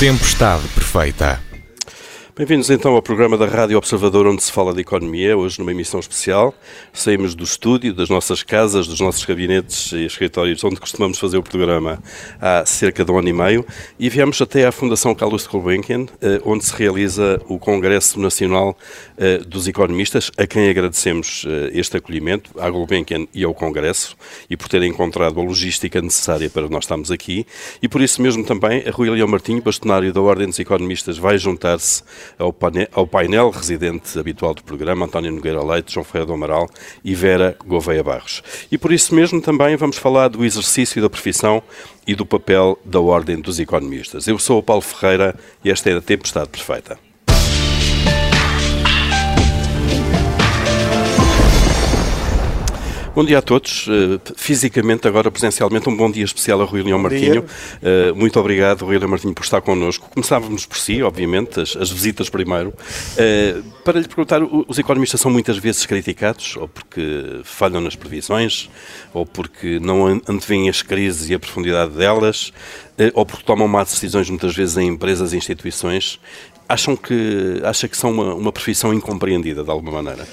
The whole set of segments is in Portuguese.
Tempestade Perfeita. Bem-vindos então ao programa da Rádio Observador, onde se fala de economia, hoje numa emissão especial. Saímos do estúdio, das nossas casas, dos nossos gabinetes e escritórios, onde costumamos fazer o programa há cerca de um ano e meio, e viemos até à Fundação Carlos Gulbenkian, eh, onde se realiza o Congresso Nacional eh, dos Economistas, a quem agradecemos eh, este acolhimento, à Gulbenkian e ao Congresso, e por terem encontrado a logística necessária para nós estarmos aqui. E por isso mesmo também, a Rui Leão Martinho, bastonário da Ordem dos Economistas, vai juntar-se ao painel, ao painel residente habitual do programa, António Nogueira Leite, João Ferreira do Amaral e Vera Gouveia Barros. E por isso mesmo também vamos falar do exercício da profissão e do papel da Ordem dos Economistas. Eu sou o Paulo Ferreira e esta é a Tempestade Perfeita. Bom dia a todos. Uh, fisicamente, agora presencialmente, um bom dia especial a Rui Leão Martinho. Uh, muito obrigado, Rui Leão Martinho, por estar connosco. Começávamos por si, obviamente, as, as visitas primeiro. Uh, para lhe perguntar, os economistas são muitas vezes criticados, ou porque falham nas previsões, ou porque não antevêm as crises e a profundidade delas, ou porque tomam más decisões muitas vezes em empresas e instituições. Acham que, acha que são uma, uma profissão incompreendida, de alguma maneira?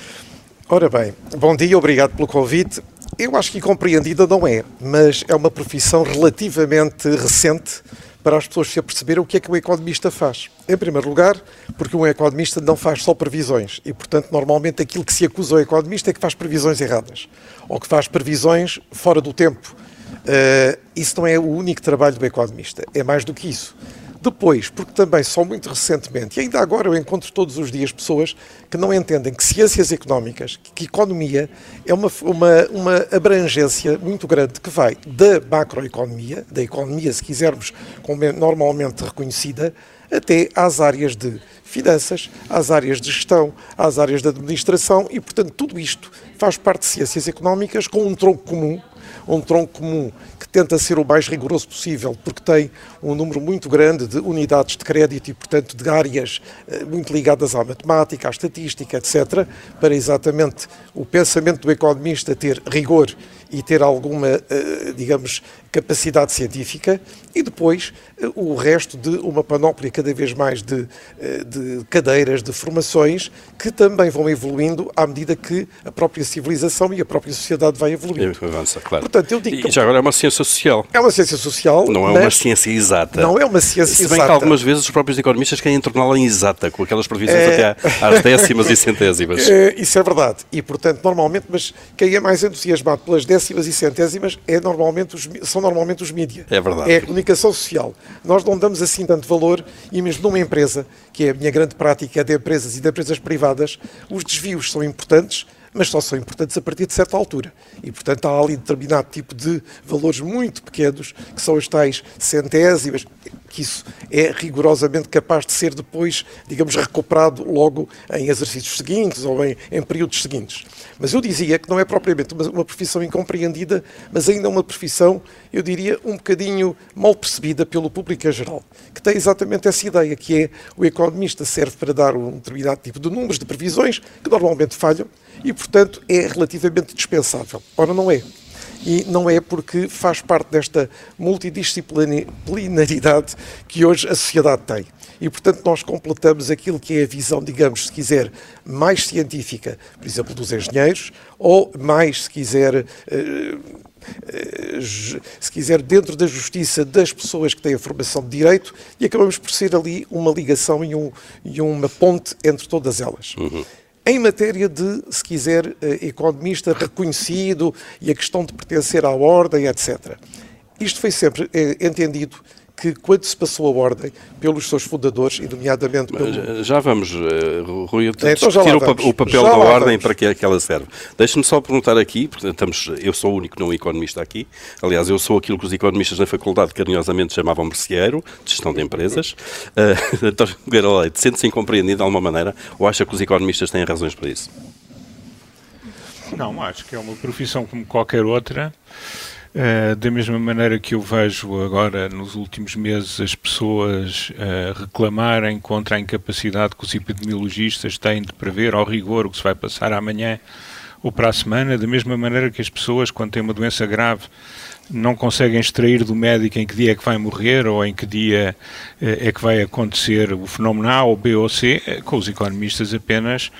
Ora bem, bom dia, obrigado pelo convite. Eu acho que compreendida não é, mas é uma profissão relativamente recente para as pessoas se aperceberem o que é que o economista faz. Em primeiro lugar, porque um economista não faz só previsões e, portanto, normalmente aquilo que se acusa o economista é que faz previsões erradas ou que faz previsões fora do tempo. Uh, isso não é o único trabalho do economista, é mais do que isso. Depois, porque também só muito recentemente, e ainda agora eu encontro todos os dias pessoas que não entendem que ciências económicas, que economia é uma, uma, uma abrangência muito grande que vai da macroeconomia, da economia, se quisermos, como é normalmente reconhecida, até às áreas de finanças, às áreas de gestão, às áreas de administração e, portanto, tudo isto faz parte de ciências económicas com um tronco comum um tronco comum que tenta ser o mais rigoroso possível, porque tem um número muito grande de unidades de crédito e, portanto, de áreas eh, muito ligadas à matemática, à estatística, etc., para exatamente o pensamento do economista ter rigor e ter alguma, eh, digamos, capacidade científica e depois eh, o resto de uma panóplia cada vez mais de, de cadeiras, de formações que também vão evoluindo à medida que a própria civilização e a própria sociedade vai evoluindo. Avança, claro. Portanto, eu digo e já agora é uma ciência social. É uma ciência social. Não é uma ciência exata. Não é uma ciência Se bem exata. que algumas vezes os próprios economistas querem torná-la exata, com aquelas previsões é... até às décimas e centésimas. É, isso é verdade. E, portanto, normalmente, mas quem é mais entusiasmado pelas décimas e centésimas é normalmente os, são normalmente os mídias. É verdade. É a comunicação social. Nós não damos assim tanto valor e mesmo numa empresa, que é a minha grande prática de empresas e de empresas privadas, os desvios são importantes, mas só são importantes a partir de certa altura. E, portanto, há ali determinado tipo de valores muito pequenos, que são as tais centésimas, que isso é rigorosamente capaz de ser depois, digamos, recuperado logo em exercícios seguintes ou em, em períodos seguintes. Mas eu dizia que não é propriamente uma, uma profissão incompreendida, mas ainda uma profissão, eu diria, um bocadinho mal percebida pelo público em geral, que tem exatamente essa ideia, que é o economista serve para dar um determinado tipo de números, de previsões, que normalmente falham, e, portanto, é relativamente dispensável. Ora, não é e não é porque faz parte desta multidisciplinaridade que hoje a sociedade tem. E, portanto, nós completamos aquilo que é a visão, digamos, se quiser, mais científica, por exemplo, dos engenheiros, ou mais, se quiser, eh, eh, se quiser, dentro da justiça das pessoas que têm a formação de direito, e acabamos por ser ali uma ligação e, um, e uma ponte entre todas elas. Uhum em matéria de, se quiser, eh, economista reconhecido e a questão de pertencer à ordem, etc. Isto foi sempre eh, entendido que quando se passou a ordem pelos seus fundadores, e nomeadamente pelo... Já vamos, uh, Rui, então, discutir o, o, papel já da ordem vamos. para que é que ela serve. Deixe-me só perguntar aqui, porque estamos, eu sou o único não economista aqui, aliás, eu sou aquilo que os economistas na faculdade carinhosamente chamavam merceeiro, de gestão de empresas. Uh, António Nogueira Leite, sente-se incompreendido de alguma maneira ou acha que os economistas têm razões para isso? Não, acho que é uma profissão como qualquer outra. Uh, da mesma maneira que eu vejo agora, nos últimos meses, as pessoas uh, reclamarem contra a incapacidade que os epidemiologistas têm de prever ao rigor o que se vai passar amanhã ou para a semana, da mesma maneira que as pessoas, quando têm uma doença grave, não conseguem extrair do médico em que dia é que vai morrer ou em que dia é que vai acontecer o fenómeno A ou B ou C, com os economistas apenas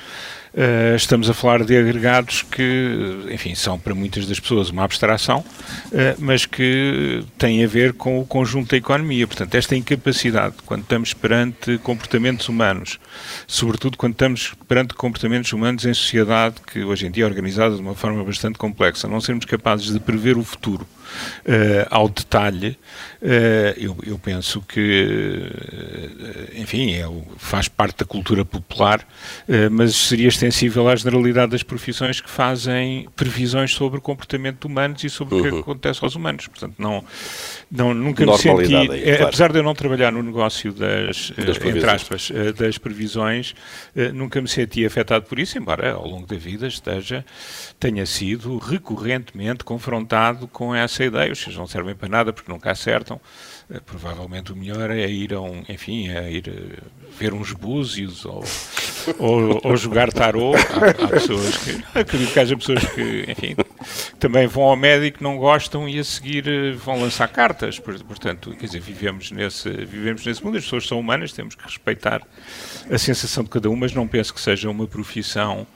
Uh, estamos a falar de agregados que, enfim, são para muitas das pessoas uma abstração, uh, mas que têm a ver com o conjunto da economia. Portanto, esta incapacidade, quando estamos perante comportamentos humanos, sobretudo quando estamos perante comportamentos humanos em sociedade que hoje em dia é organizada de uma forma bastante complexa, não sermos capazes de prever o futuro ao detalhe, uh, eu, eu, penso que, uh, enfim, é, faz parte da cultura popular, mas seria extensível à generalidade das profissões que fazem previsões sobre o comportamento humanos e sobre uhum. o que uhum. acontece aos humanos. Portanto, não, não nunca me senti, aí, claro. apesar de eu não trabalhar no negócio das, das entre aspas, das previsões, nunca me senti afetado por isso, embora ao longo da vida esteja, tenha sido recorrentemente confrontado com essa essa ideia, os não servem para nada porque nunca acertam. Uh, provavelmente o melhor é ir a um, enfim, é ir uh, ver uns búzios ou, ou, ou, jogar tarô. Há, há, pessoas que, acredito que haja pessoas que, enfim, também vão ao médico, não gostam e a seguir uh, vão lançar cartas. Portanto, quer dizer, vivemos nesse, vivemos nesse mundo, as pessoas são humanas, temos que respeitar a sensação de cada um, mas não penso que seja uma profissão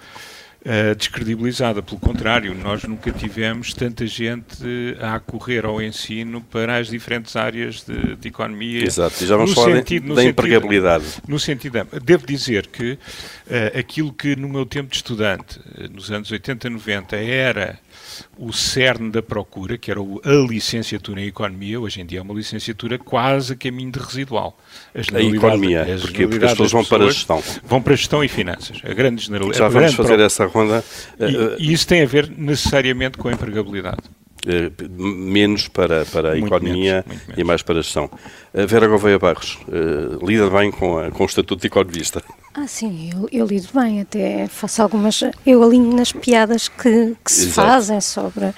uh, descredibilizada. Pelo contrário, nós nunca tivemos tanta gente a correr ao ensino para as diferentes áreas de, de economia. Exato, e já vamos falar sentido, da empregabilidade. No sentido, devo dizer que uh, aquilo que no meu tempo de estudante, nos anos 80, 90, era o cerne da procura, que era a licenciatura em Economia, hoje em dia é uma licenciatura quase a caminho de residual. A, a Economia, a porque, porque as pessoas vão para a gestão. Vão para a gestão e finanças, a grande generalidade. Já vamos fazer essa ronda. E, uh, e isso tem a ver necessariamente com a empregabilidade. Uh, menos para, para a muito economia menos, e mais para a gestão. Uh, Vera Gouveia Barros, uh, lida bem com, a, com o estatuto de economista? Ah, sim, eu, eu, lido bem, até faço algumas. Eu alinho nas piadas que, que se Exato. fazem sobre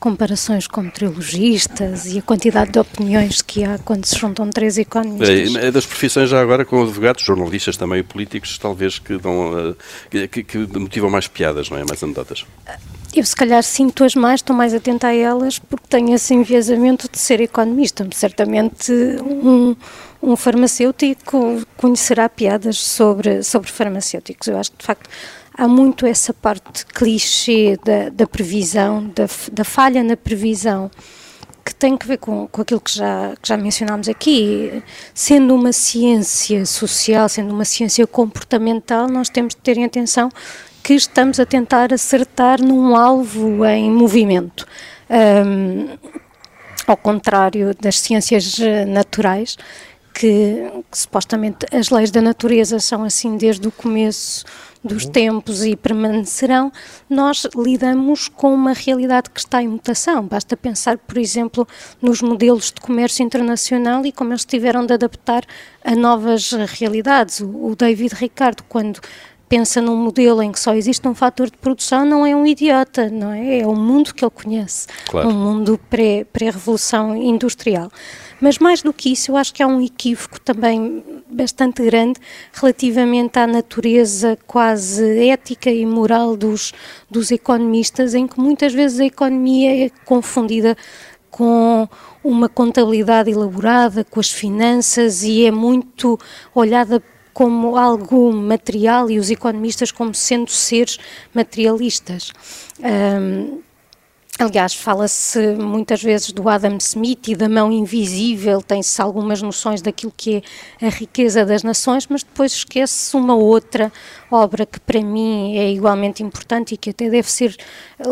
comparações com trilogistas e a quantidade de opiniões que há quando se juntam três economistas. É, das profissões já agora com advogados, jornalistas também políticos, talvez que, dão, que, que motivam mais piadas, não é? Mais anedotas. Eu se calhar sinto-as mais, estou mais atenta a elas porque tenho esse enviesamento de ser economista. Certamente um, um farmacêutico conhecerá piadas sobre, sobre farmacêuticos. Eu acho que de facto há muito essa parte clichê da, da previsão, da, da falha na previsão que tem que ver com, com aquilo que já, que já mencionámos aqui. Sendo uma ciência social, sendo uma ciência comportamental, nós temos de ter em atenção que estamos a tentar acertar num alvo em movimento. Um, ao contrário das ciências naturais, que, que, supostamente as leis da natureza são assim desde o começo dos uhum. tempos e permanecerão, nós lidamos com uma realidade que está em mutação. Basta pensar, por exemplo, nos modelos de comércio internacional e como eles tiveram de adaptar a novas realidades. O, o David Ricardo, quando pensa num modelo em que só existe um fator de produção, não é um idiota, não é? É o mundo que ele conhece, claro. um mundo pré-revolução pré industrial. Mas mais do que isso, eu acho que há um equívoco também bastante grande relativamente à natureza quase ética e moral dos, dos economistas, em que muitas vezes a economia é confundida com uma contabilidade elaborada, com as finanças e é muito olhada como algo material e os economistas como sendo seres materialistas. Um, Aliás, fala-se muitas vezes do Adam Smith e da mão invisível, tem-se algumas noções daquilo que é a riqueza das nações, mas depois esquece-se uma outra obra que para mim é igualmente importante e que até deve ser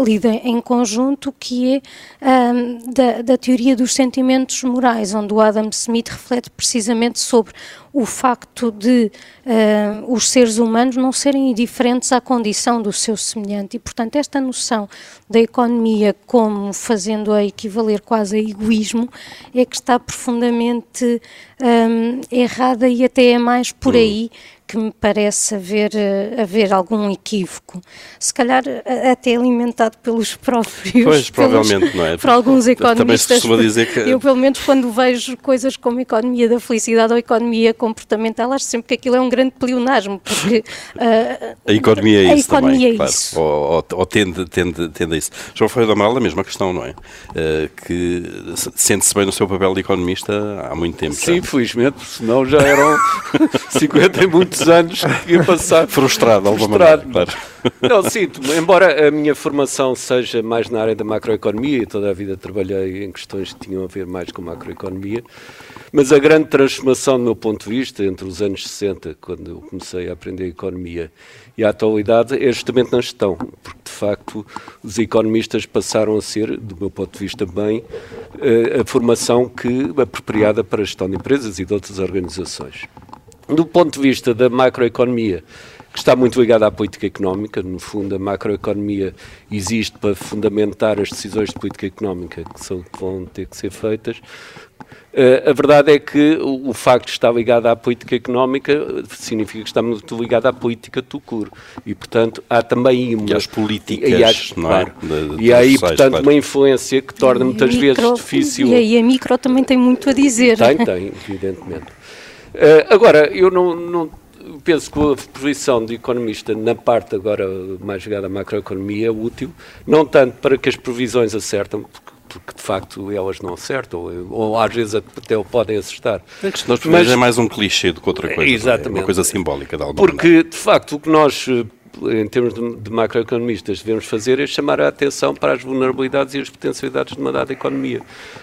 lida em conjunto, que é um, da, da teoria dos sentimentos morais, onde o Adam Smith reflete precisamente sobre o facto de uh, os seres humanos não serem indiferentes à condição do seu semelhante. E, portanto, esta noção da economia como fazendo-a equivaler quase a egoísmo é que está profundamente um, errada e até é mais por aí que me parece haver, uh, haver algum equívoco, se calhar até alimentado pelos próprios. Pois, provavelmente, não é? Por alguns economistas. Também se dizer que... Eu, pelo menos, quando vejo coisas como economia da felicidade ou economia comportamental, acho sempre que aquilo é um grande pleonasmo, porque. Uh, a economia é isso. A economia também, é claro. isso. Ou, ou, ou, tende, tende, tende a isso. João Ferreira do Amaral, a mesma questão, não é? Uh, que sente-se bem no seu papel de economista há muito tempo. Sim, já. felizmente, senão já eram 50 e muitos anos que ia passar. Frustrado, alguma maneira, claro. Não, sinto embora a minha formação seja mais na área da macroeconomia e toda a vida trabalhei em questões que tinham a ver mais com macroeconomia, mas a grande transformação, do meu ponto de vista, entre os anos 60, quando eu comecei a aprender economia, e a atualidade, é justamente na gestão, porque de facto os economistas passaram a ser, do meu ponto de vista, bem, eh, a formação que apropriada para a gestão de empresas e de outras organizações. Do ponto de vista da macroeconomia, que está muito ligada à política económica. No fundo, a macroeconomia existe para fundamentar as decisões de política económica que, são, que vão ter que ser feitas. Uh, a verdade é que o, o, facto de estar ligado à política económica significa que está muito ligado à política tucur. E, portanto, há também uma... E às políticas, e, às, não é? Claro. De, de e há aí, portanto, claro. uma influência que torna muitas micro, vezes difícil... E aí a micro também tem muito a dizer. Tem, tem, evidentemente. Uh, agora, eu não, não penso que a posição de economista na parte agora mais ligada à macroeconomia é útil, não tanto para que as previsões acertam, porque, porque de facto elas não acertam, ou, ou às vezes até podem acertar. Previsões é mais um clichê do que outra coisa. Exatamente. É uma coisa simbólica de alguma Porque, maneira. de facto, o que nós em termos de, de, macroeconomistas, devemos fazer é chamar a atenção para as vulnerabilidades e as potencialidades de uma dada economia.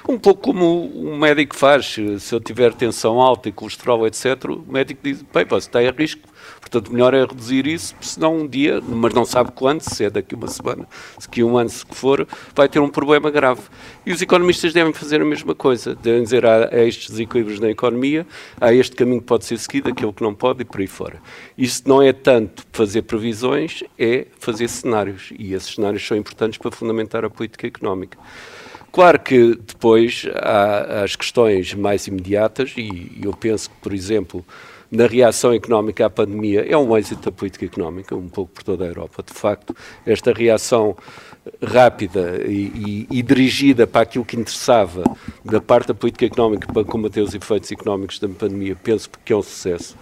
Um pouco como um médico faz, se eu tiver tensão alta e colesterol, etc., o médico diz, bem, você está em risco Portanto, melhor é reduzir isso, senão um dia, mas não sabe quando, se é daqui uma semana, se daqui um ano, se for, vai ter um problema grave. E os economistas devem fazer a mesma coisa, devem dizer há, há estes desequilíbrios na economia, há este caminho que pode ser seguido, aquele que não pode e por aí fora. Isso não é tanto fazer previsões, é fazer cenários. E esses cenários são importantes para fundamentar a política económica. Claro que depois há as questões mais imediatas, e eu penso que, por exemplo, na reação económica à pandemia é um êxito da política económica, um pouco por toda a Europa. De facto, esta reação rápida e, e, e, dirigida para aquilo que interessava da parte da política económica para combater os efeitos económicos da pandemia, penso que é um sucesso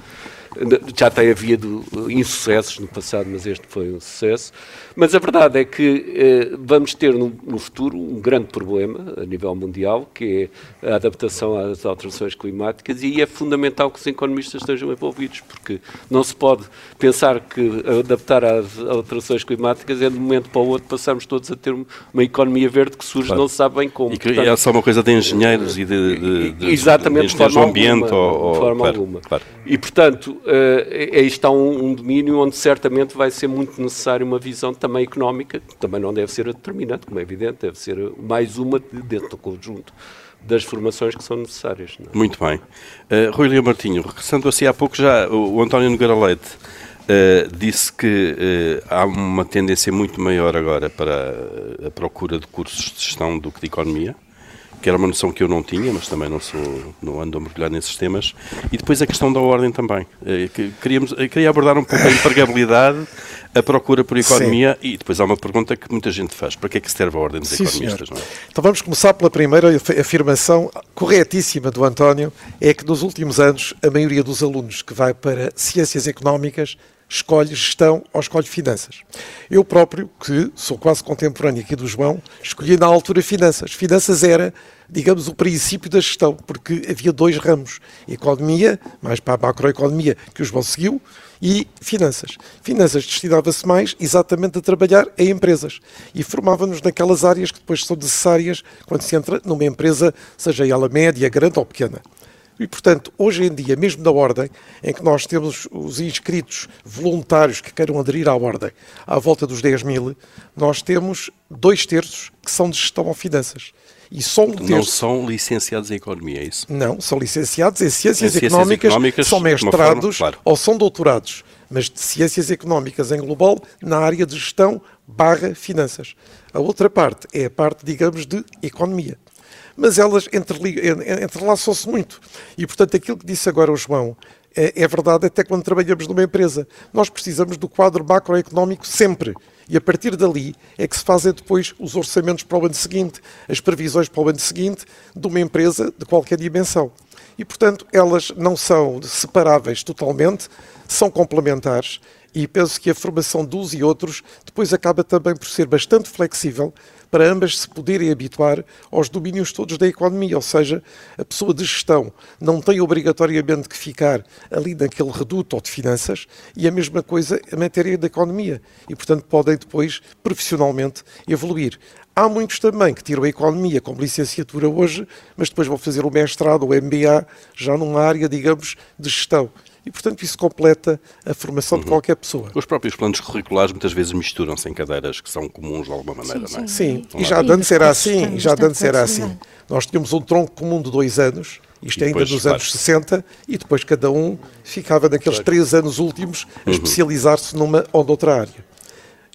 já tem havido insucessos no passado, mas este foi um sucesso. Mas a verdade é que eh, vamos ter no, no, futuro um grande problema a nível mundial, que é a adaptação às alterações climáticas, e é fundamental que os economistas estejam envolvidos, porque não se pode pensar que adaptar às alterações climáticas é de um momento para o outro passarmos todos a ter uma economia verde que surge, claro. não se sabe bem como. E que Portanto, é só uma coisa de engenheiros e de, de, de, exatamente, de, de, de forma ambiente alguma, ou, ou, de forma claro, alguma. Claro. E portanto uh, aí está um, um, domínio onde certamente vai ser muito necessário uma visão também económica, que também não deve ser a determinante, como é evidente, deve ser mais uma dentro do conjunto das formações que são necessárias. É? Muito bem. Uh, Rui Leão Martinho, regressando assim há pouco já, o, o António Nogueira Leite uh, disse que uh, há uma tendência muito maior agora para a procura de cursos de gestão do que de economia que era uma noção que eu não tinha, mas também não sou, não ando a mergulhar nesses temas. E depois a questão da ordem também. Eh, queríamos, eh, queria abordar um pouco a empregabilidade, a procura por economia Sim. e depois há uma pergunta que muita gente faz. Para que é que serve a ordem dos Sim, economistas? É? Então vamos começar pela primeira afirmação corretíssima do António, é que nos últimos anos a maioria dos alunos que vai para ciências económicas escolhe gestão ou escolhe finanças. Eu próprio, que sou quase contemporâneo aqui do João, escolhi na altura finanças. Finanças era, digamos, o princípio da gestão, porque havia dois ramos: economia, mais para a macroeconomia, que o João seguiu, e finanças. Finanças destinava-se mais exatamente a trabalhar em empresas e formava-nos naquelas áreas que depois são necessárias quando se entra numa empresa, seja ela média, grande ou pequena. E, portanto, hoje em dia, mesmo na Ordem, em que nós temos os inscritos voluntários que queiram aderir à Ordem à volta dos 10 mil, nós temos dois terços que são de gestão ou finanças. E só um terço... Não são licenciados em Economia, é isso? Não, são licenciados em Ciências, em ciências económicas, económicas, são mestrados forma, claro. ou são doutorados, mas de Ciências Económicas em global na área de gestão barra finanças. A outra parte é a parte, digamos, de Economia mas elas entrelaçam-se muito. E, portanto, aquilo que disse agora o João é, é verdade até quando trabalhamos numa empresa. Nós precisamos do quadro macroeconómico sempre. E a partir dali é que se fazem depois os orçamentos para o ano seguinte, as previsões para o ano seguinte de uma empresa de qualquer dimensão. E, portanto, elas não são separáveis totalmente, são complementares e penso que a formação de uns e outros depois acaba também por ser bastante flexível para ambas se poderem habituar aos domínios todos da economia, ou seja, a pessoa de gestão não tem obrigatoriamente que ficar ali naquele reduto ou de finanças e a mesma coisa a matéria da economia e, portanto, podem depois profissionalmente evoluir. Há muitos também que tiram a economia como licenciatura hoje, mas depois vão fazer o mestrado ou MBA já numa área, digamos, de gestão e, portanto, isso completa a formação uhum. de qualquer pessoa. Os próprios planos curriculares muitas vezes misturam-se em cadeiras que são comuns de alguma maneira, sim, não é? Sim, e já antes era assim, e já antes era assim. Nós tínhamos um tronco comum de dois anos, isto ainda dos claro. anos 60, e depois cada um ficava naqueles claro. três anos últimos a uhum. especializar-se numa ou noutra área.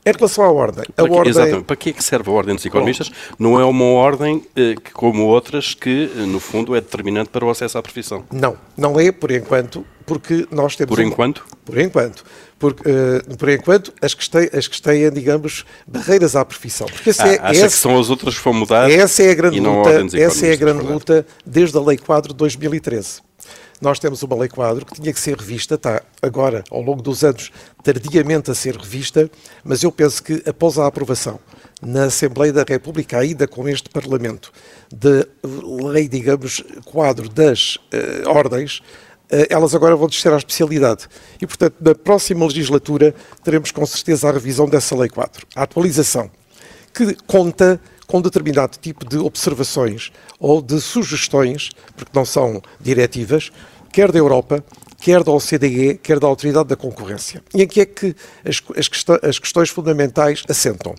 Em relação à ordem, a ordem... Exatamente. Para que é que serve a ordem dos economistas? Bom. Não é uma ordem eh, que, como outras que, eh, no fundo, é determinante para o acesso à profissão. Não, não é, por enquanto, porque nós temos... Por enquanto? Por enquanto. Por, uh, por enquanto, as que, têm, as que têm, digamos, barreiras à profissão. Porque essa ah, é, acha essa, que são as outras que vão mudar essa é a grande luta, Essa é a grande luta desde a Lei Quadro de 2013 nós temos uma lei quadro que tinha que ser revista, está agora, ao longo dos anos, tardiamente a ser revista, mas eu penso que após a aprovação na Assembleia da República, ainda com este Parlamento, da lei, digamos, quadro das uh, ordens, elas agora vão descer à especialidade. E, portanto, na próxima legislatura teremos com certeza a revisão dessa lei quadro, a atualização, que conta com determinado tipo de observações ou de sugestões, porque não são diretivas, quer da Europa, quer da OCDE, quer da Autoridade da Concorrência. E em que é que as, as, as questões fundamentais assentam?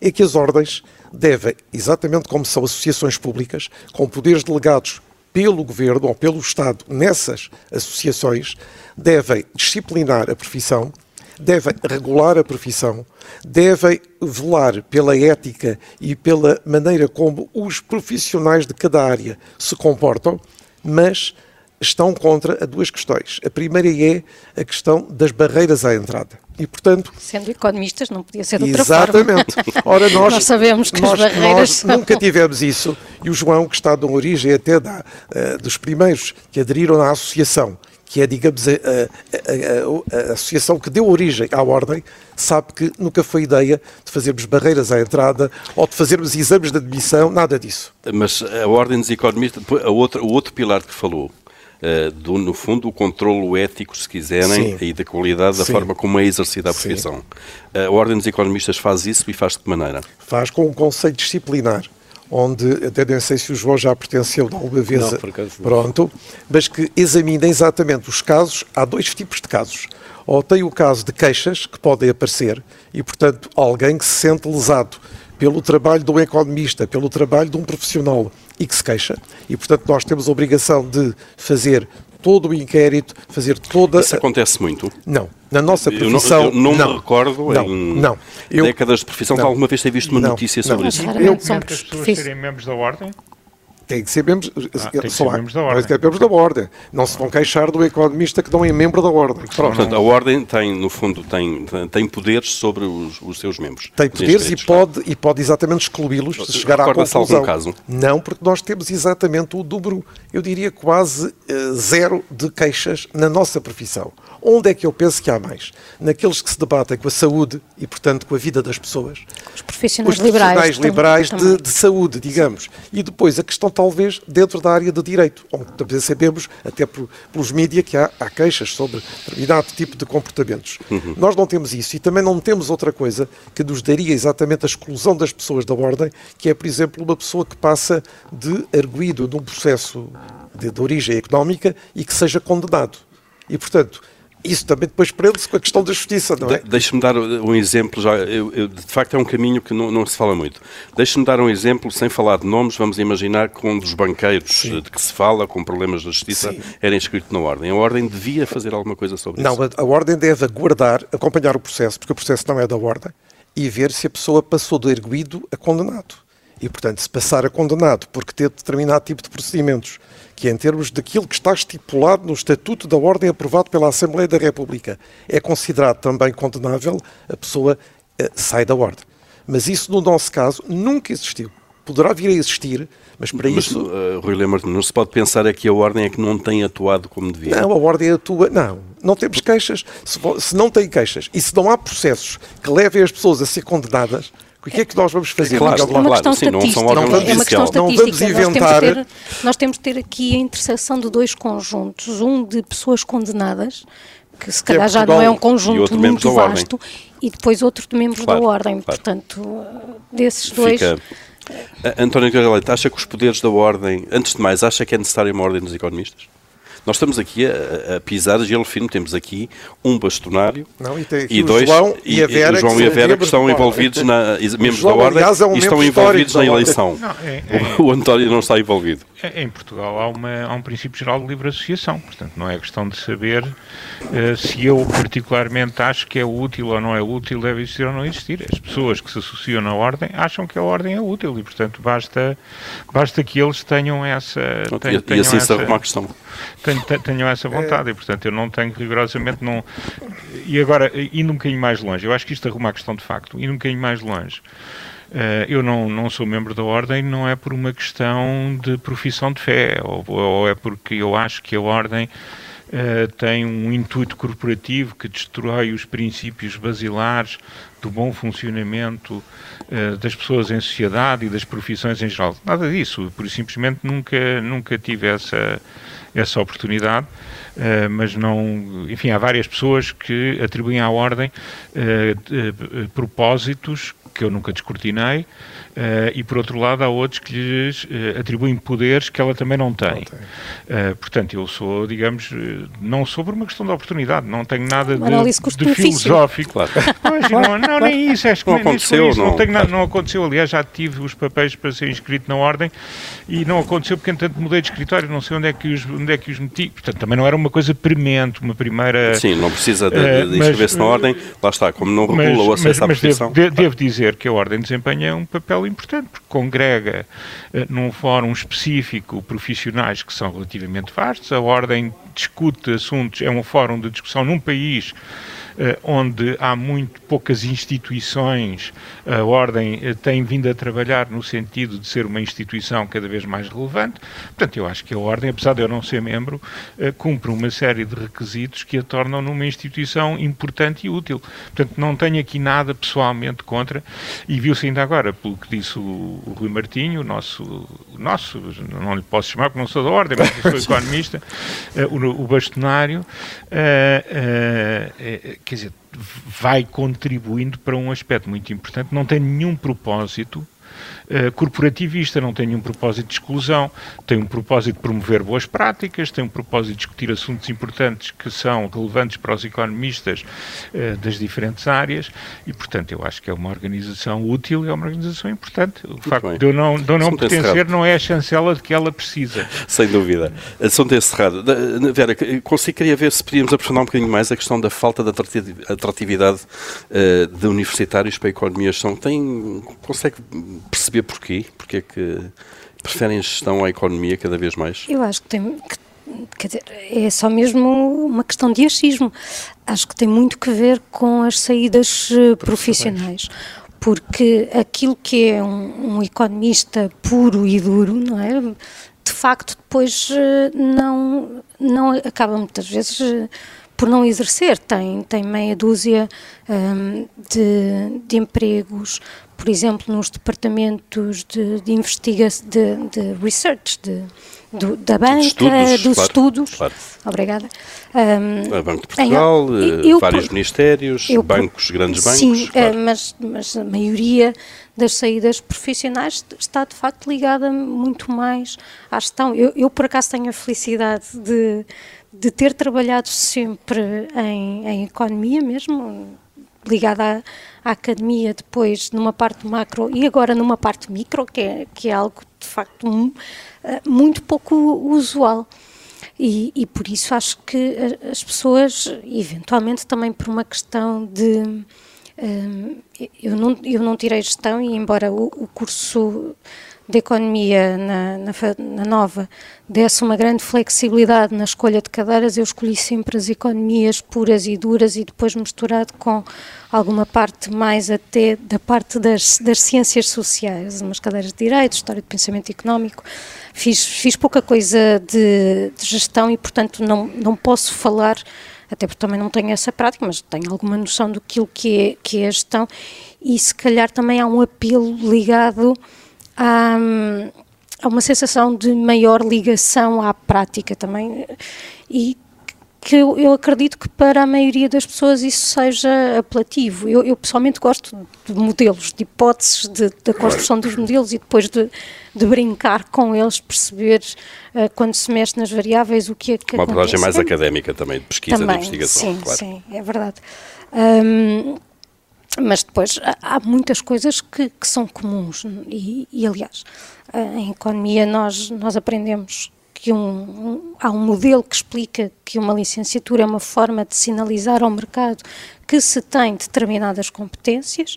É que as ordens devem, exatamente como são associações públicas, com poderes delegados pelo Governo ou pelo Estado nessas associações, devem disciplinar a profissão, devem regular a profissão, devem velar pela ética e pela maneira como os profissionais de cada área se comportam, mas estão contra a duas questões. A primeira é a questão das barreiras à entrada. E, portanto, Sendo economistas, não podia ser de outra exatamente. forma. Exatamente. Ora, nós, nós sabemos que nós, as barreiras nós são... nunca tivemos isso. E o João, que está de origem até da, uh, dos primeiros que aderiram à associação, que é, digamos, a, a, a, a, associação que deu origem à ordem, sabe que nunca foi ideia de fazermos barreiras à entrada ou de fazermos exames de admissão, nada disso. Mas a ordem dos economistas, a outra, o outro pilar que falou, do, no fundo, o controlo ético, se quiserem, Sim. e da qualidade da Sim. forma como é exercida a profissão. Sim. A Ordem dos Economistas faz isso e faz de que maneira? Faz com um conceito disciplinar onde até nem sei se o João já pertenceu de alguma vez, não, pronto, mas que examina exatamente os casos. Há dois tipos de casos. Ou tem o caso de queixas que podem aparecer e, portanto, alguém que se sente lesado pelo trabalho de um economista, pelo trabalho de um profissional e que se queixa. E, portanto, nós temos a obrigação de fazer todo o inquérito, fazer toda. Isso acontece muito? Não. Na nossa profissão. Eu não, eu não, não me recordo não, em não. Eu, décadas de profissão não, que alguma vez tenha visto uma não, notícia sobre isso. Eu, as pessoas serem membros da ordem? Tem que ser membros, ah, tem que ser membros da ordem. Tem que ser membros da ordem. Não se vão queixar do economista que não é membro da ordem. Portanto, a ordem tem, no fundo, tem, tem poderes sobre os, os seus membros. Tem poderes e pode, e pode exatamente excluí-los se chegar à conclusão. algum caso? Não, porque nós temos exatamente o dobro, eu diria quase uh, zero de queixas na nossa profissão. Onde é que eu penso que há mais? Naqueles que se debatem com a saúde e, portanto, com a vida das pessoas. Os profissionais, Os profissionais liberais, liberais de, de, saúde, digamos. E depois a questão, talvez, dentro da área de direito, onde também sabemos, até por, pelos mídias, que há, há, queixas sobre determinado tipo de comportamentos. Uhum. Nós não temos isso e também não temos outra coisa que nos daria exatamente a exclusão das pessoas da ordem, que é, por exemplo, uma pessoa que passa de arguído num processo de, de origem económica e que seja condenado. E, portanto, isso também depois prende-se com a questão da justiça, não é? De, Deixe-me dar um exemplo, já, eu, eu, de facto é um caminho que não, não se fala muito. Deixe-me dar um exemplo, sem falar de nomes, vamos imaginar que um dos banqueiros Sim. de que se fala, com problemas da justiça, Sim. era inscrito na Ordem. A Ordem devia fazer alguma coisa sobre não, isso? Não, a, a Ordem deve aguardar, acompanhar o processo, porque o processo não é da Ordem, e ver se a pessoa passou do erguido a condenado. E, portanto, se passar a condenado porque ter determinado tipo de procedimentos que, em termos daquilo que está estipulado no Estatuto da Ordem aprovado pela Assembleia da República, é considerado também condenável, a pessoa uh, sai da Ordem. Mas isso, no nosso caso, nunca existiu. Poderá vir a existir, mas para mas, isso. Uh, Rui Lemar, não se pode pensar é que a Ordem é que não tem atuado como devia. Não, a Ordem atua. Não, não temos queixas. Se, se não tem queixas e se não há processos que levem as pessoas a ser condenadas, o que é que nós vamos fazer? Claro, é uma questão sim, não são estatística. órgãos é uma questão Não estatística. vamos Nós, temos de inventar- ter, nós temos de ter aqui a interseção de dois conjuntos. Um de pessoas condenadas, que se é calhar já não é um conjunto muito vasto, e depois outro de membros Claro, da Ordem. claro. Portanto, desses dois. Fica. António Carvalho, acha que os poderes da Ordem, antes de mais, acha que é necessário uma Ordem dos Economistas? Nós estamos aqui a, a pisar gelo fino, temos aqui um bastonário Não, e tem aqui e o dois, João e a Vera, o João que e a Vera que estão envolvidos na, e- membros João, da Ordem aliás, é um e estão envolvidos na eleição. Não, é- O, o António não está envolvido. É, Em Portugal há, uma- há um princípio geral de livre associação, portanto não é questão de saber eh, se eu particularmente acho que é útil ou não é útil, deve existir ou não existir. As pessoas que se associam na ordem acham que a ordem é útil e portanto basta, basta que eles tenham essa, tenham, e, e tenham assim se essa- arruma a questão. Tenho- te- tenham essa vontade e portanto eu não tenho rigorosamente não e agora indo um bocadinho mais longe eu acho que isto arruma a questão de facto indo um bocadinho mais longe eh, eu não, não sou membro da Ordem, não é por uma questão de profissão de fé, ou, ou é porque eu acho que a Ordem eh, tem um intuito corporativo que destrói os princípios basilares do bom funcionamento eh, das pessoas em sociedade e das profissões em geral. Nada disso, por simplesmente nunca, nunca tive essa, essa oportunidade, eh, mas não. Enfim, há várias pessoas que atribuem à Ordem eh, propósitos que eu nunca descortinei, e por outro lado há outros que lhes atribuem poderes que ela também não tem. Eh, portanto, eu sou, digamos, não sou por uma questão de oportunidade, não tenho nada Uma de, análise de custo-benefício. filosófico. Claro. Pois, não, não, nem isso, acho que Não aconteceu, isso, não, não. tenho nada- não aconteceu. Aliás, já tive os papéis para ser inscrito na ordem e não aconteceu porque, entanto, mudei de escritório, não sei onde é que os, onde é que os meti. Portanto, também não era uma coisa premente, uma primeira. Sim, não precisa de, Eh, de inscrever-se na eh, Ordem. Lá está, como não Mas, regula o mas, acesso à mas profissão. devo, de- devo dizer que a Ordem desempenha um papel importante, porque congrega eh, num fórum específico profissionais que são relativamente vastos. A Ordem discute assuntos, é um fórum de discussão num país onde há muito poucas instituições. A Ordem eh, tem vindo a trabalhar no sentido de ser uma instituição cada vez mais relevante. Portanto, eu acho que a Ordem, apesar de eu não ser membro, eh, cumpre uma série de requisitos que a tornam numa instituição importante e útil. Portanto, não tenho aqui nada pessoalmente contra, e viu-se ainda agora, pelo que disse o, o Rui Martinho, o nosso, o nosso, não lhe posso chamar porque não sou da Ordem, mas sou economista, eh, o, o bastonário, eh, eh, eh, quer dizer, vai contribuindo para um aspecto muito importante, não tem nenhum propósito eh, corporativista, não tem nenhum propósito de exclusão, tem um propósito de promover boas práticas, tem um propósito de discutir assuntos importantes que são relevantes para os economistas eh, das diferentes áreas e, portanto, eu acho que é uma organização útil e é uma organização importante. O facto bem. de eu não, de eu não Assunto pertencer encerrado. não é a chancela de que ela precisa. Sem dúvida. Assunto encerrado. Da- Vera, consigo queria ver se podíamos aprofundar um bocadinho mais a questão da falta de atrati- atratividade eh, de universitários para a economia e gestão. Tem, consegue perceber porquê? Porque é que preferem a gestão à economia cada vez mais? Eu acho que tem. que- quer dizer, é só mesmo uma questão de achismo. Acho que tem muito que ver com as saídas eh, profissionais. Porque aquilo que é um, um economista puro e duro, não é? De facto, depois eh, não, não acaba muitas vezes eh, por não exercer. Tem, tem meia dúzia hum, de, de empregos, por exemplo, nos departamentos de, de investigação, de, de research, de, do- da banca, estudos, dos claro, estudos. claro. Obrigada. Hum, A Banco de Portugal, em- eh, eu- vários ministérios, eu- bancos, grandes bancos. Sim, claro. eh, mas, mas a maioria das saídas profissionais está de facto ligada muito mais à gestão. Eu, eu, por acaso tenho a felicidade de, de ter trabalhado sempre em, em economia mesmo, ligada à, à academia, depois numa parte macro e agora numa parte micro, que é, que é algo de facto mu- eh, muito pouco usual. E, e por isso acho que as pessoas, eventualmente também por uma questão de Hum, eu, não, eu não tirei gestão e, embora o, o curso de economia na, na, na, nova desse uma grande flexibilidade na escolha de cadeiras, eu escolhi sempre as economias puras e duras e depois misturado com alguma parte mais até da parte das, das ciências sociais, umas cadeiras de direito, história de pensamento económico. Fiz, fiz pouca coisa de, de gestão e, portanto, não, não posso falar até porque também não tenho essa prática, mas tenho alguma noção do que é, que é a gestão, e se calhar também há um apelo ligado há, há uma sensação de maior ligação à prática também e que eu, eu, acredito que para a maioria das pessoas isso seja apelativo. Eu, eu pessoalmente gosto de modelos, de hipóteses de, da construção dos modelos e depois de, de brincar com eles, perceber uh, quando se mexe nas variáveis o que é que Uma abordagem mais académica também, de pesquisa, também, de investigação. Sim, claro. sim, é verdade. Um, mas depois há muitas coisas que, que são comuns. E, e, aliás, em economia nós, nós aprendemos que um, um, há um modelo que explica que uma licenciatura é uma forma de sinalizar ao mercado que se tem determinadas competências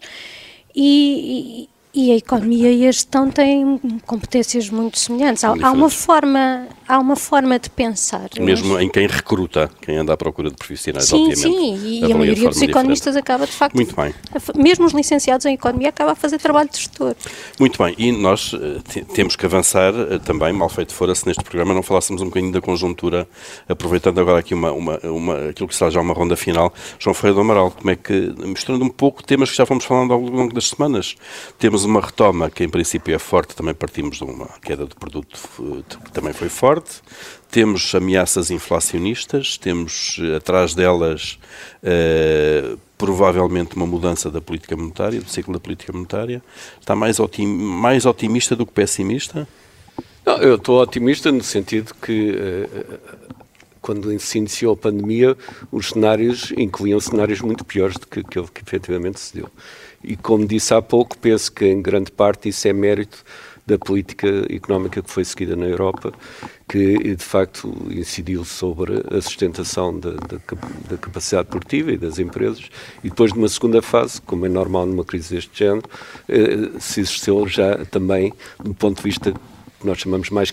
e, e a economia e a gestão têm competências muito semelhantes. Há, há uma forma, há uma forma de pensar. Mesmo em quem recruta, quem anda à procura de profissionais, sim, obviamente. Sim, sim, e a maioria dos economistas diferente. acaba de facto. Muito bem. Mesmo os licenciados em economia acaba a fazer trabalho de gestor. Muito bem, e nós uh, temos que avançar uh, também, mal feito fora, se neste programa não falássemos um bocadinho da conjuntura, aproveitando agora aqui uma, uma, uma, aquilo que será já uma ronda final. João Ferreira do Amaral, como é que, misturando um pouco temas que já fomos falando ao longo das semanas, temos uma retoma que em princípio é forte, também partimos de uma queda de produto que também foi forte. Temos ameaças inflacionistas, temos eh, atrás delas eh, provavelmente uma mudança da política monetária, do ciclo da política monetária. Está mais, otim mais otimista do que pessimista? Não, eu estou otimista no sentido que eh, quando se iniciou a pandemia, os cenários incluíam cenários muito piores do que aquele que efetivamente se deu. E como disse há pouco, penso que em grande parte isso é mérito da política económica que foi seguida na Europa, que de facto incidiu sobre a sustentação da, da, da, capacidade produtiva e das empresas, e depois de uma segunda fase, como é normal numa crise deste género, eh, se exerceu já também do ponto de vista que nós chamamos mais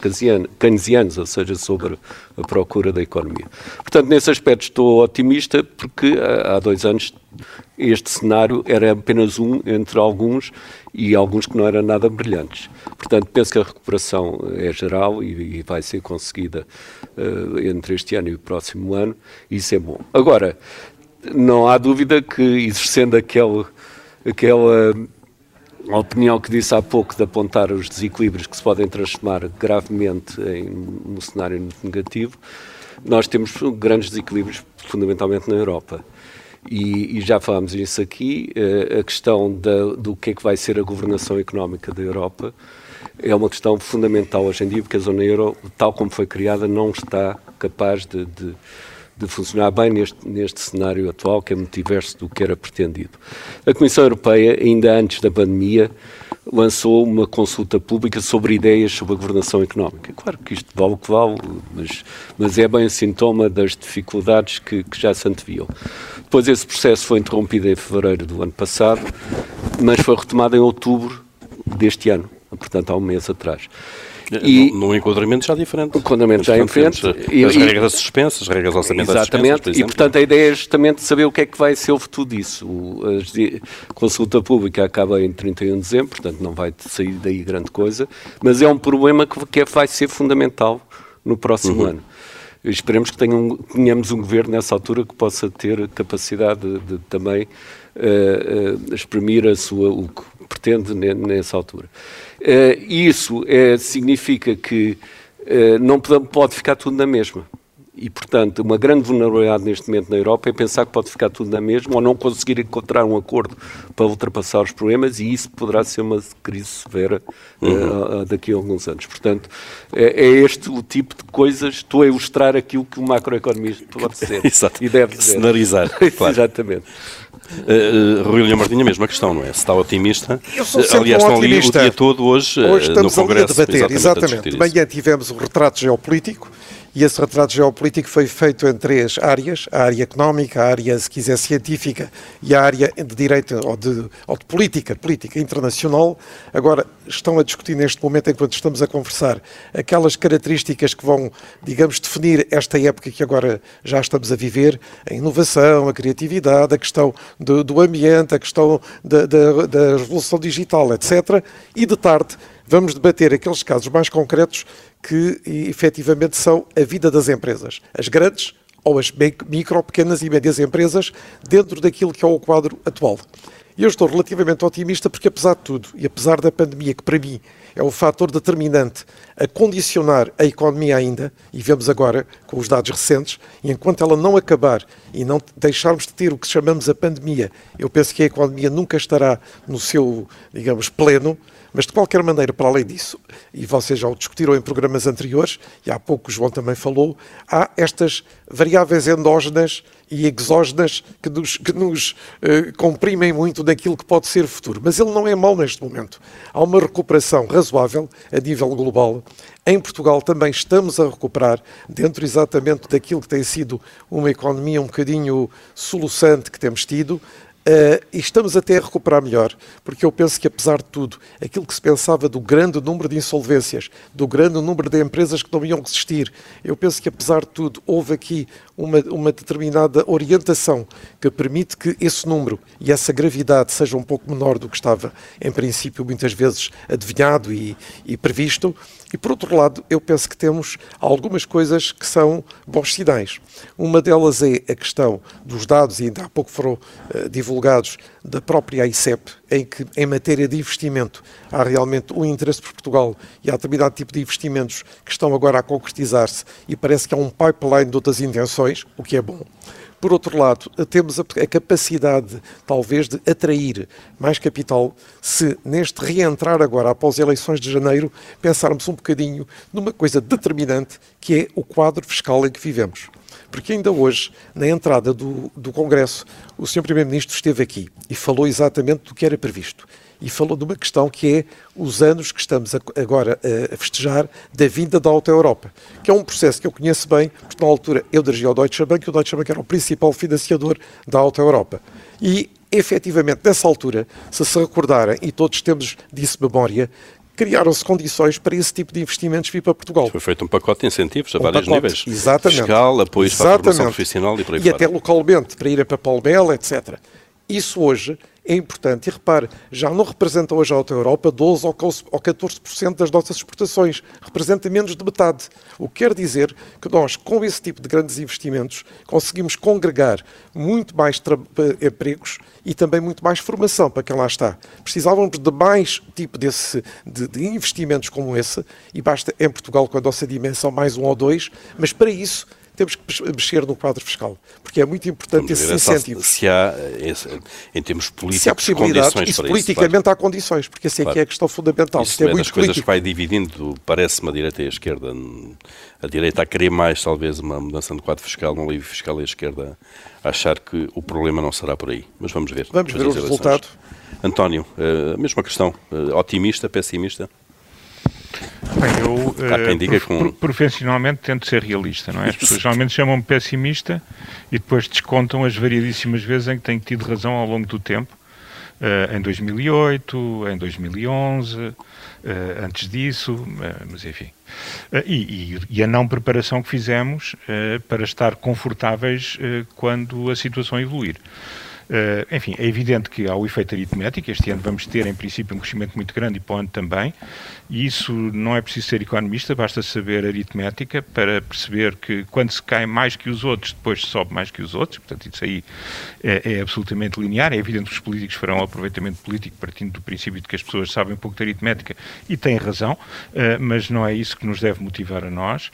keynesianos, ou seja, sobre a procura da economia. Portanto, nesse aspecto estou otimista, porque há dois anos este cenário era apenas um entre alguns e alguns que não eram nada brilhantes. Portanto, penso que a recuperação é geral e, e vai ser conseguida uh, entre este ano e o próximo ano, e isso é bom. Agora, não há dúvida que, exercendo aquele, aquela a opinião que disse há pouco de apontar os desequilíbrios que se podem transformar gravemente em um cenário negativo, nós temos grandes desequilíbrios fundamentalmente na Europa. E, e já falámos isso aqui, eh, a questão da, do que é que vai ser a governação económica da Europa é uma questão fundamental hoje em dia, porque a zona euro, tal como foi criada, não está capaz de, de de funcionar bem neste, neste cenário atual, que é muito diverso do que era pretendido. A Comissão Europeia, ainda antes da pandemia, lançou uma consulta pública sobre ideias sobre a governação económica. Claro que isto vale o que vale, mas, mas é bem sintoma das dificuldades que, que já se anteviam. Depois esse processo foi interrompido em fevereiro do ano passado, mas foi retomado em outubro deste ano, portanto há um mês atrás. E, num enquadramento já diferente. O enquadramento já é diferente. E, as regras suspensas, as regras orçamentárias Exatamente, e portanto a ideia é justamente saber o que é que vai ser o futuro disso. O, a consulta pública acaba em 31 de dezembro, portanto não vai sair daí grande coisa, mas é um problema que, que vai ser fundamental no próximo uhum. ano. Esperemos que tenham, tenhamos um governo nessa altura que possa ter capacidade de, de também uh, uh, exprimir a sua, o pretende nessa altura. Uh, isso é, significa que uh, não pode ficar tudo na mesma. E, portanto, uma grande vulnerabilidade neste momento na Europa é pensar que pode ficar tudo na mesma ou não conseguir encontrar um acordo para ultrapassar os problemas e isso poderá ser uma crise severa uhum. uh, daqui a alguns anos. Portanto, é, é, este o tipo de coisas, estou a ilustrar aquilo que o macroeconomista pode ser Exato. e deve dizer. Cenarizar, claro. Exatamente. Uh, Rui Martinha, a mesma questão, não é? Se está otimista. Eu sou sempre Aliás, um estão otimista. ali o dia todo hoje, hoje estamos no Congresso. a debater, exatamente. De manhã tivemos o retrato geopolítico e esse retrato geopolítico foi feito em três áreas, a área económica, a área, se quiser, científica e a área de direito ou de, ou de política, política internacional. Agora, estão a discutir neste momento, enquanto estamos a conversar, aquelas características que vão, digamos, definir esta época que agora já estamos a viver, a inovação, a criatividade, a questão do, do ambiente, a questão da, da, da revolução digital, etc. E de tarde vamos debater aqueles casos mais concretos que efetivamente são a vida das empresas, as grandes ou as micro, pequenas e médias empresas, dentro daquilo que é o quadro atual. E eu estou relativamente otimista porque, apesar de tudo, e apesar da pandemia, que para mim é o fator determinante a condicionar a economia ainda, e vemos agora com os dados recentes, e enquanto ela não acabar e não deixarmos de ter o que chamamos a pandemia, eu penso que a economia nunca estará no seu, digamos, pleno, mas, de qualquer maneira, para além disso, e vocês já o discutiram em programas anteriores, e há pouco o João também falou, há estas variáveis endógenas e exógenas que nos, que nos eh, comprimem muito daquilo que pode ser futuro. Mas ele não é mau neste momento. Há uma recuperação razoável a nível global. Em Portugal também estamos a recuperar, dentro exatamente daquilo que tem sido uma economia um bocadinho soluçante que temos tido. Uh, e estamos até a recuperar melhor, porque eu penso que, apesar de tudo, aquilo que se pensava do grande número de insolvências, do grande número de empresas que não iam resistir, eu penso que, apesar de tudo, houve aqui uma, uma determinada orientação que permite que esse número e essa gravidade seja um pouco menor do que estava, em princípio, muitas vezes adivinhado e, e previsto. E, por outro lado, eu penso que temos algumas coisas que são bons sinais. Uma delas é a questão dos dados, e ainda há pouco foram uh, divulgados, da própria ICEP, em que, em matéria de investimento, há realmente um interesse por Portugal e há determinado tipo de investimentos que estão agora a concretizar-se e parece que há um pipeline de outras intenções, o que é bom. Por outro lado, temos a, capacidade, talvez, de atrair mais capital se, neste reentrar agora, após as eleições de janeiro, pensarmos um bocadinho numa coisa determinante, que é o quadro fiscal em que vivemos. Porque ainda hoje, na entrada do, do Congresso, o Sr. Primeiro-Ministro esteve aqui e falou exatamente do que era previsto e falou de uma questão que é os anos que estamos agora a festejar da vinda da Alta Europa, que é um processo que eu conheço bem, porque na altura eu dirigia ao Deutsche Bank e o Deutsche Bank era o principal financiador da Alta Europa. E, efetivamente, nessa altura, se se recordarem, e todos temos disso memória, criaram-se condições para esse tipo de investimentos vir para Portugal. Foi feito um pacote de incentivos a um vários pacote, níveis. Exatamente. Fiscal, apoios para a formação profissional e por aí E fora. até localmente, para ir para Palmela, etc. Isso hoje é importante. E repare, já não representa hoje a Alta Europa 12 ou 14% das nossas exportações, representa menos de metade. O que quer dizer que nós, com esse tipo de grandes investimentos, conseguimos congregar muito mais empregos e também muito mais formação para quem lá está. Precisávamos de mais tipo desse, de, de investimentos como esse, e basta em Portugal com a nossa dimensão mais um ou dois, mas para isso temos que mexer no quadro fiscal, porque é muito importante Vamos esse incentivo. Se há, esse, em termos políticos, se há possibilidades, condições isso, politicamente isso, claro. há condições, porque essa é claro. que é a questão fundamental. Isso é, é das coisas que vai dividindo, parece-me, a direita e a esquerda. A direita a querer mais, talvez, uma mudança no quadro fiscal, no livro fiscal, e a esquerda a achar que o problema não será por aí. Mas vamos ver. Vamos ver o resultado. António, a eh, mesma questão, eh, otimista, pessimista? Bem, eu uh, com... profissionalmente tento ser realista, não é? As pessoas geralmente chamam-me pessimista e depois descontam as variadíssimas vezes em que tenho tido razão ao longo do tempo. Uh, em 2008, em 2011, uh, eh, antes disso, mas enfim. E, e, e, a não preparação que fizemos para estar confortáveis quando a situação evoluir. Uh, enfim, é evidente que há o efeito aritmético. Este ano vamos ter, em princípio, um crescimento muito grande e para o ano também. E isso não é preciso ser economista, basta saber aritmética para perceber que quando se cai mais que os outros, depois se sobe mais que os outros. Portanto, isso aí é, é absolutamente linear. É evidente que os políticos farão um aproveitamento político partindo do princípio de que as pessoas sabem um pouco de aritmética e têm razão, uh, mas não é isso que nos deve motivar a nós.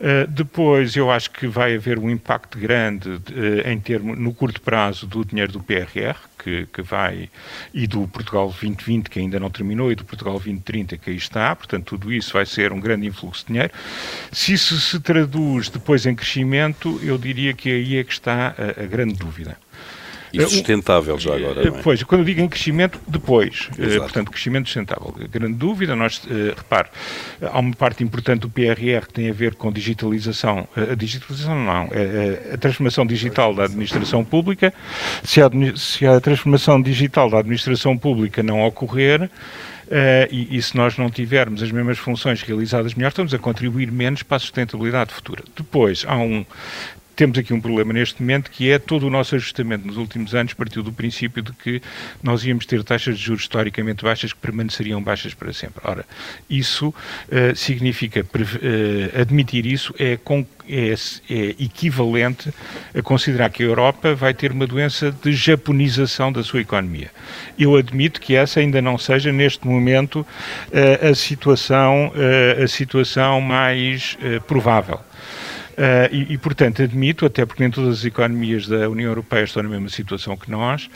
Uh, depois, eu acho que vai haver um impacto grande em termo, no curto prazo do dinheiro do PRR, que, que, vai, e do Portugal 2020, que ainda não terminou, e do Portugal 2030, que aí está, portanto, tudo isso vai ser um grande influxo de dinheiro. Se isso se traduz depois em crescimento, eu diria que aí é que está a, a grande dúvida. E sustentável já agora, não é? Pois, quando digo em crescimento, depois. Exato. Portanto, crescimento sustentável. Grande dúvida, nós, repare, há uma parte importante do PRR que tem a ver com digitalização. A digitalização não, é a transformação digital da administração pública. Se a, se a transformação digital da administração pública não ocorrer, Uh, e, e, se nós não tivermos as mesmas funções realizadas melhor, estamos a contribuir menos para a sustentabilidade futura. Depois, há um, temos aqui um problema neste momento que é todo o nosso ajustamento nos últimos anos partiu do princípio de que nós íamos ter taxas de juros historicamente baixas que permaneceriam baixas para sempre. Ora, isso uh, significa, uh, admitir isso é, é, é, equivalente a considerar que a Europa vai ter uma doença de japonização da sua economia. Eu admito que essa ainda não seja, neste momento, uh, a, situação, a situação mais provável. Uh, e, e, portanto, admito, até porque nem todas as economias da União Europeia estão na mesma situação que nós,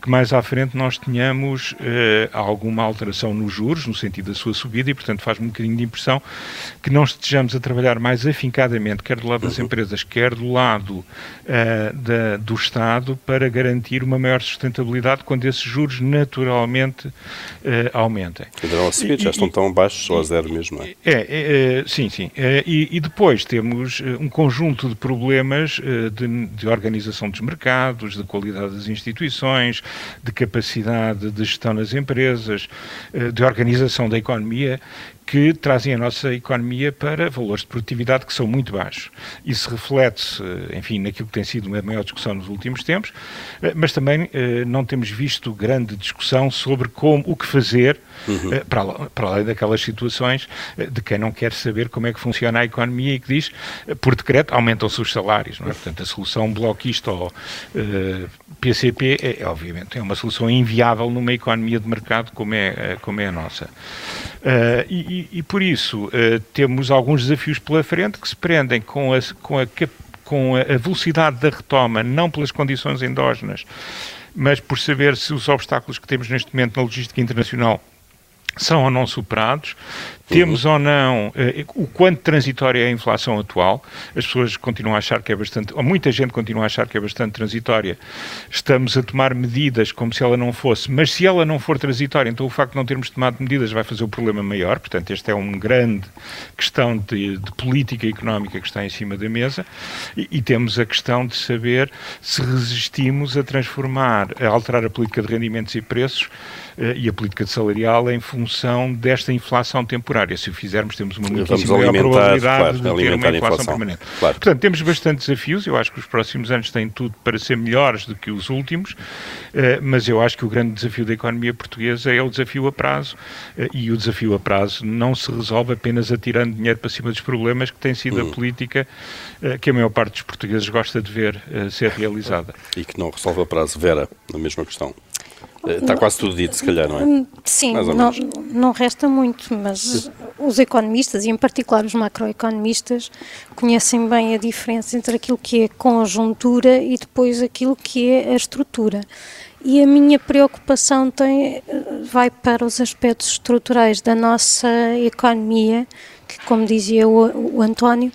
que mais à frente nós tenhamos uh, alguma alteração nos juros, no sentido da sua subida, e portanto faz-me um bocadinho de impressão que não estejamos a trabalhar mais afincadamente, quer do lado das empresas, quer do lado uh, da, do Estado, para garantir uma maior sustentabilidade quando esses juros naturalmente uh, aumentem. Subir, já estão tão baixos, ou a zero mesmo, é? É, é sim, sim. E, e, depois temos um conjunto de problemas de, de organização dos mercados, de qualidade das instituições, de capacidade de gestão nas empresas, eh, de organização da economia, que trazem a nossa economia para valores de produtividade que são muito baixos. Isso reflete-se, enfim, naquilo que tem sido uma maior discussão nos últimos tempos, eh, mas também eh, não temos visto grande discussão sobre como, o que fazer, uhum. Eh, para, para além daquelas situações de quem não quer saber como é que funciona a economia e que diz, por decreto, aumentam-se os salários. É? Portanto, a solução bloquista ou uh, PCP é, obviamente, é uma solução inviável numa economia de mercado como é, como é a nossa. Uh, e, e, por isso uh, temos alguns desafios pela frente que se prendem com a, com, a, com a velocidade da retoma, não pelas condições endógenas, mas por saber se os obstáculos que temos neste momento na logística internacional são ou não superados, temos ou não eh, o quanto transitória é a inflação atual. As pessoas continuam a achar que é bastante, ou muita gente continua a achar que é bastante transitória. Estamos a tomar medidas como se ela não fosse, mas se ela não for transitória, então o facto de não termos tomado medidas vai fazer o problema maior. Portanto, esta é uma grande questão de, de política económica que está em cima da mesa. E, e, temos a questão de saber se resistimos a transformar, a alterar a política de rendimentos e preços e a política salarial em função desta inflação temporária. Se o fizermos, temos uma muitíssima maior probabilidade claro, de ter uma inflação, inflação. permanente. Claro. Portanto, temos bastantes desafios. Eu acho que os próximos anos têm tudo para ser melhores do que os últimos, eh, mas eu acho que o grande desafio da economia portuguesa é o desafio a prazo eh, e o desafio a prazo não se resolve apenas atirando dinheiro para cima dos problemas, que tem sido hum. a política eh, que a maior parte dos portugueses gosta de ver ser realizada. E que não resolve a prazo. Vera, a mesma questão. Está quase tudo dito, se calhar, não é? Hum, sim, não, não resta muito, mas os economistas, e em particular os macroeconomistas, conhecem bem a diferença entre aquilo que é conjuntura e depois aquilo que é a estrutura. E a minha preocupação tem, vai para os aspectos estruturais da nossa economia, que, como dizia o, o António,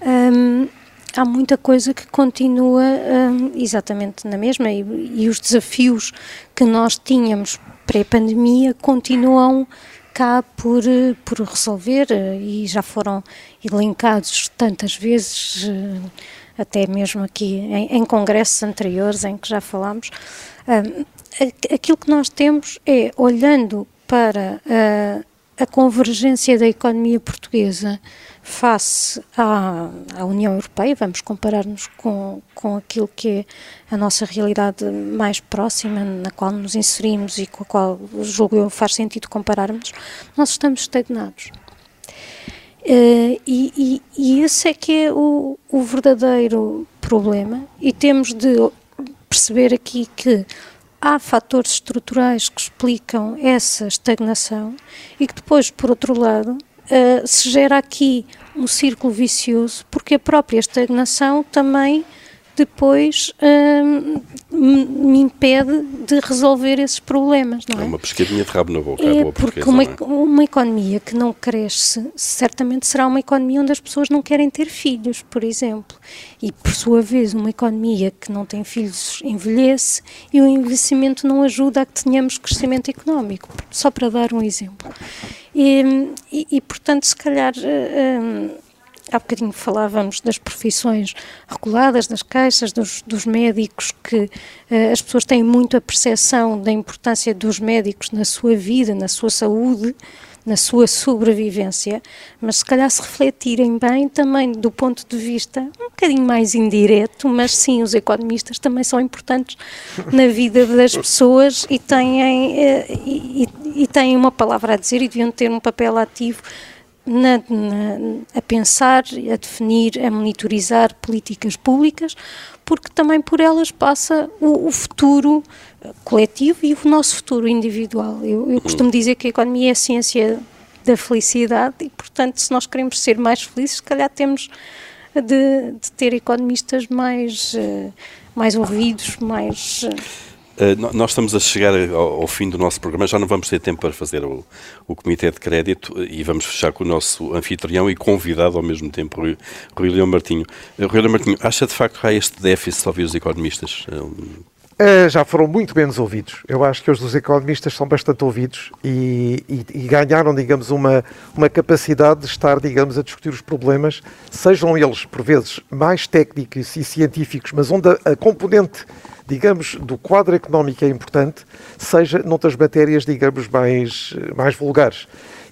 um, há muita coisa que continua hum, exatamente na mesma e, e, os desafios que nós tínhamos pré-pandemia continuam cá por, por resolver e já foram elencados tantas vezes, eh, até mesmo aqui em, em congressos anteriores em que já falámos. Hum, aquilo que nós temos é, olhando para a, a convergência da economia portuguesa face à, à, União Europeia, vamos comparar-nos com, com aquilo que é a nossa realidade mais próxima, na qual nos inserimos e com a qual, julgo eu, faz sentido compararmos, nós estamos estagnados. Uh, e, e, e, esse é que é o, o verdadeiro problema, e temos de perceber aqui que há fatores estruturais que explicam essa estagnação e que depois, por outro lado, uh, se gera aqui um círculo vicioso, porque a própria estagnação também depois hum, me impede de resolver esses problemas, não é? É uma pescadinha de rabo na boca, é porque uma, é? uma economia que não cresce certamente será uma economia onde as pessoas não querem ter filhos, por exemplo. E, por sua vez, uma economia que não tem filhos envelhece e o envelhecimento não ajuda a que tenhamos crescimento económico, só para dar um exemplo. E, e, e portanto, se calhar. Hum, há bocadinho falávamos das profissões reguladas, das queixas, dos, dos médicos, que uh, as pessoas têm muito a percepção da importância dos médicos na sua vida, na sua saúde, na sua sobrevivência, mas se calhar se refletirem bem também do ponto de vista um bocadinho mais indireto, mas sim, os economistas também são importantes na vida das pessoas e têm, uh, e, e têm uma palavra a dizer e deviam ter um papel ativo na, na, a pensar, a definir, a monitorizar políticas públicas, porque também por elas passa o, o futuro coletivo e o nosso futuro individual. Eu, eu, costumo dizer que a economia é a ciência da felicidade e, portanto, se nós queremos ser mais felizes, se calhar temos de, de ter economistas mais, eh, mais ouvidos, mais eh, Uh, nós estamos a chegar ao, fim do nosso programa, já não vamos ter tempo para fazer o, o comitê de crédito e vamos fechar com o nosso anfitrião e convidado ao mesmo tempo, Rui, Rui Leão Martinho. Uh, Rui Leão Martinho, acha de facto que há este déficit de ouvir os economistas? Uh, já foram muito menos ouvidos. Eu acho que os economistas são bastante ouvidos e, e, e, ganharam, digamos, uma, uma capacidade de estar, digamos, a discutir os problemas, sejam eles, por vezes, mais técnicos e científicos, mas onde a, a componente digamos, do quadro económico é importante, seja noutras matérias, digamos, mais, mais vulgares.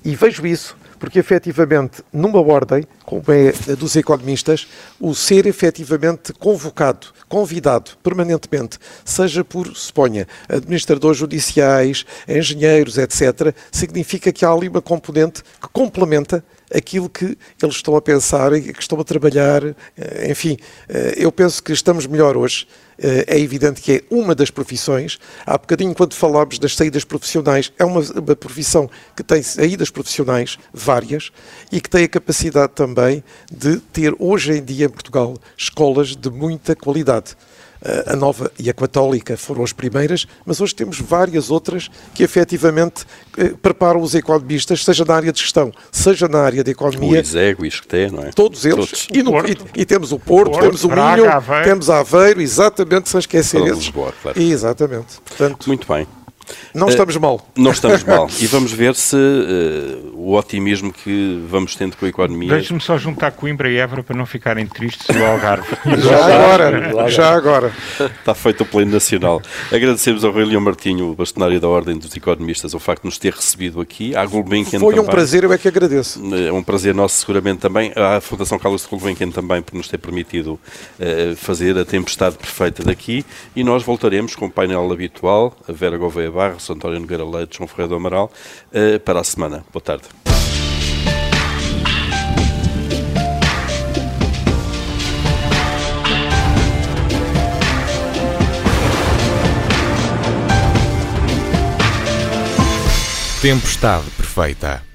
E vejo isso porque, efetivamente, numa ordem, como é a dos economistas, o ser efetivamente convocado, convidado permanentemente, seja por, suponha, administradores judiciais, engenheiros, etc., significa que há ali uma componente que complementa aquilo que eles estão a pensar e que estão a trabalhar. Eh, enfim, eh, eu penso que estamos melhor hoje eh, é evidente que é uma das profissões. Há bocadinho, quando falámos das saídas profissionais, é uma, uma profissão que tem saídas profissionais várias e que tem a capacidade também de ter, hoje em dia, em Portugal, escolas de muita qualidade a Nova e a Católica foram as primeiras, mas hoje temos várias outras que efetivamente eh, preparam os economistas, seja na área de gestão, seja na área de economia. O ISEG, o ISCTE, não é? Todos eles. Todos. E, no, e, e, temos o Porto, Porto temos o Minho, temos Aveiro, exatamente, sem esquecer esses. Lisboa, claro. Exatamente. Portanto, Muito bem. Não estamos mal. Não estamos mal. E vamos ver se uh, o otimismo que vamos tendo com a economia. Deixe-me só juntar Coimbra e Évora para não ficarem tristes e o Algarve. já agora, já agora. Está feito o pleno nacional. Agradecemos ao Rui Leão Martinho, bastonário da Ordem dos Economistas, o facto de nos ter recebido aqui. À Gulbenkian Foi um prazer, eu é que agradeço. É um prazer nosso, seguramente também. À Fundação Carlos de Gulbenkian também, por nos ter permitido uh, fazer a tempestade perfeita daqui. E nós voltaremos com o painel habitual, a Vera Gouveia Barros, António Nogueira Leite, João Ferreira do Amaral, uh, para a semana. Boa tarde. Tempestade perfeita.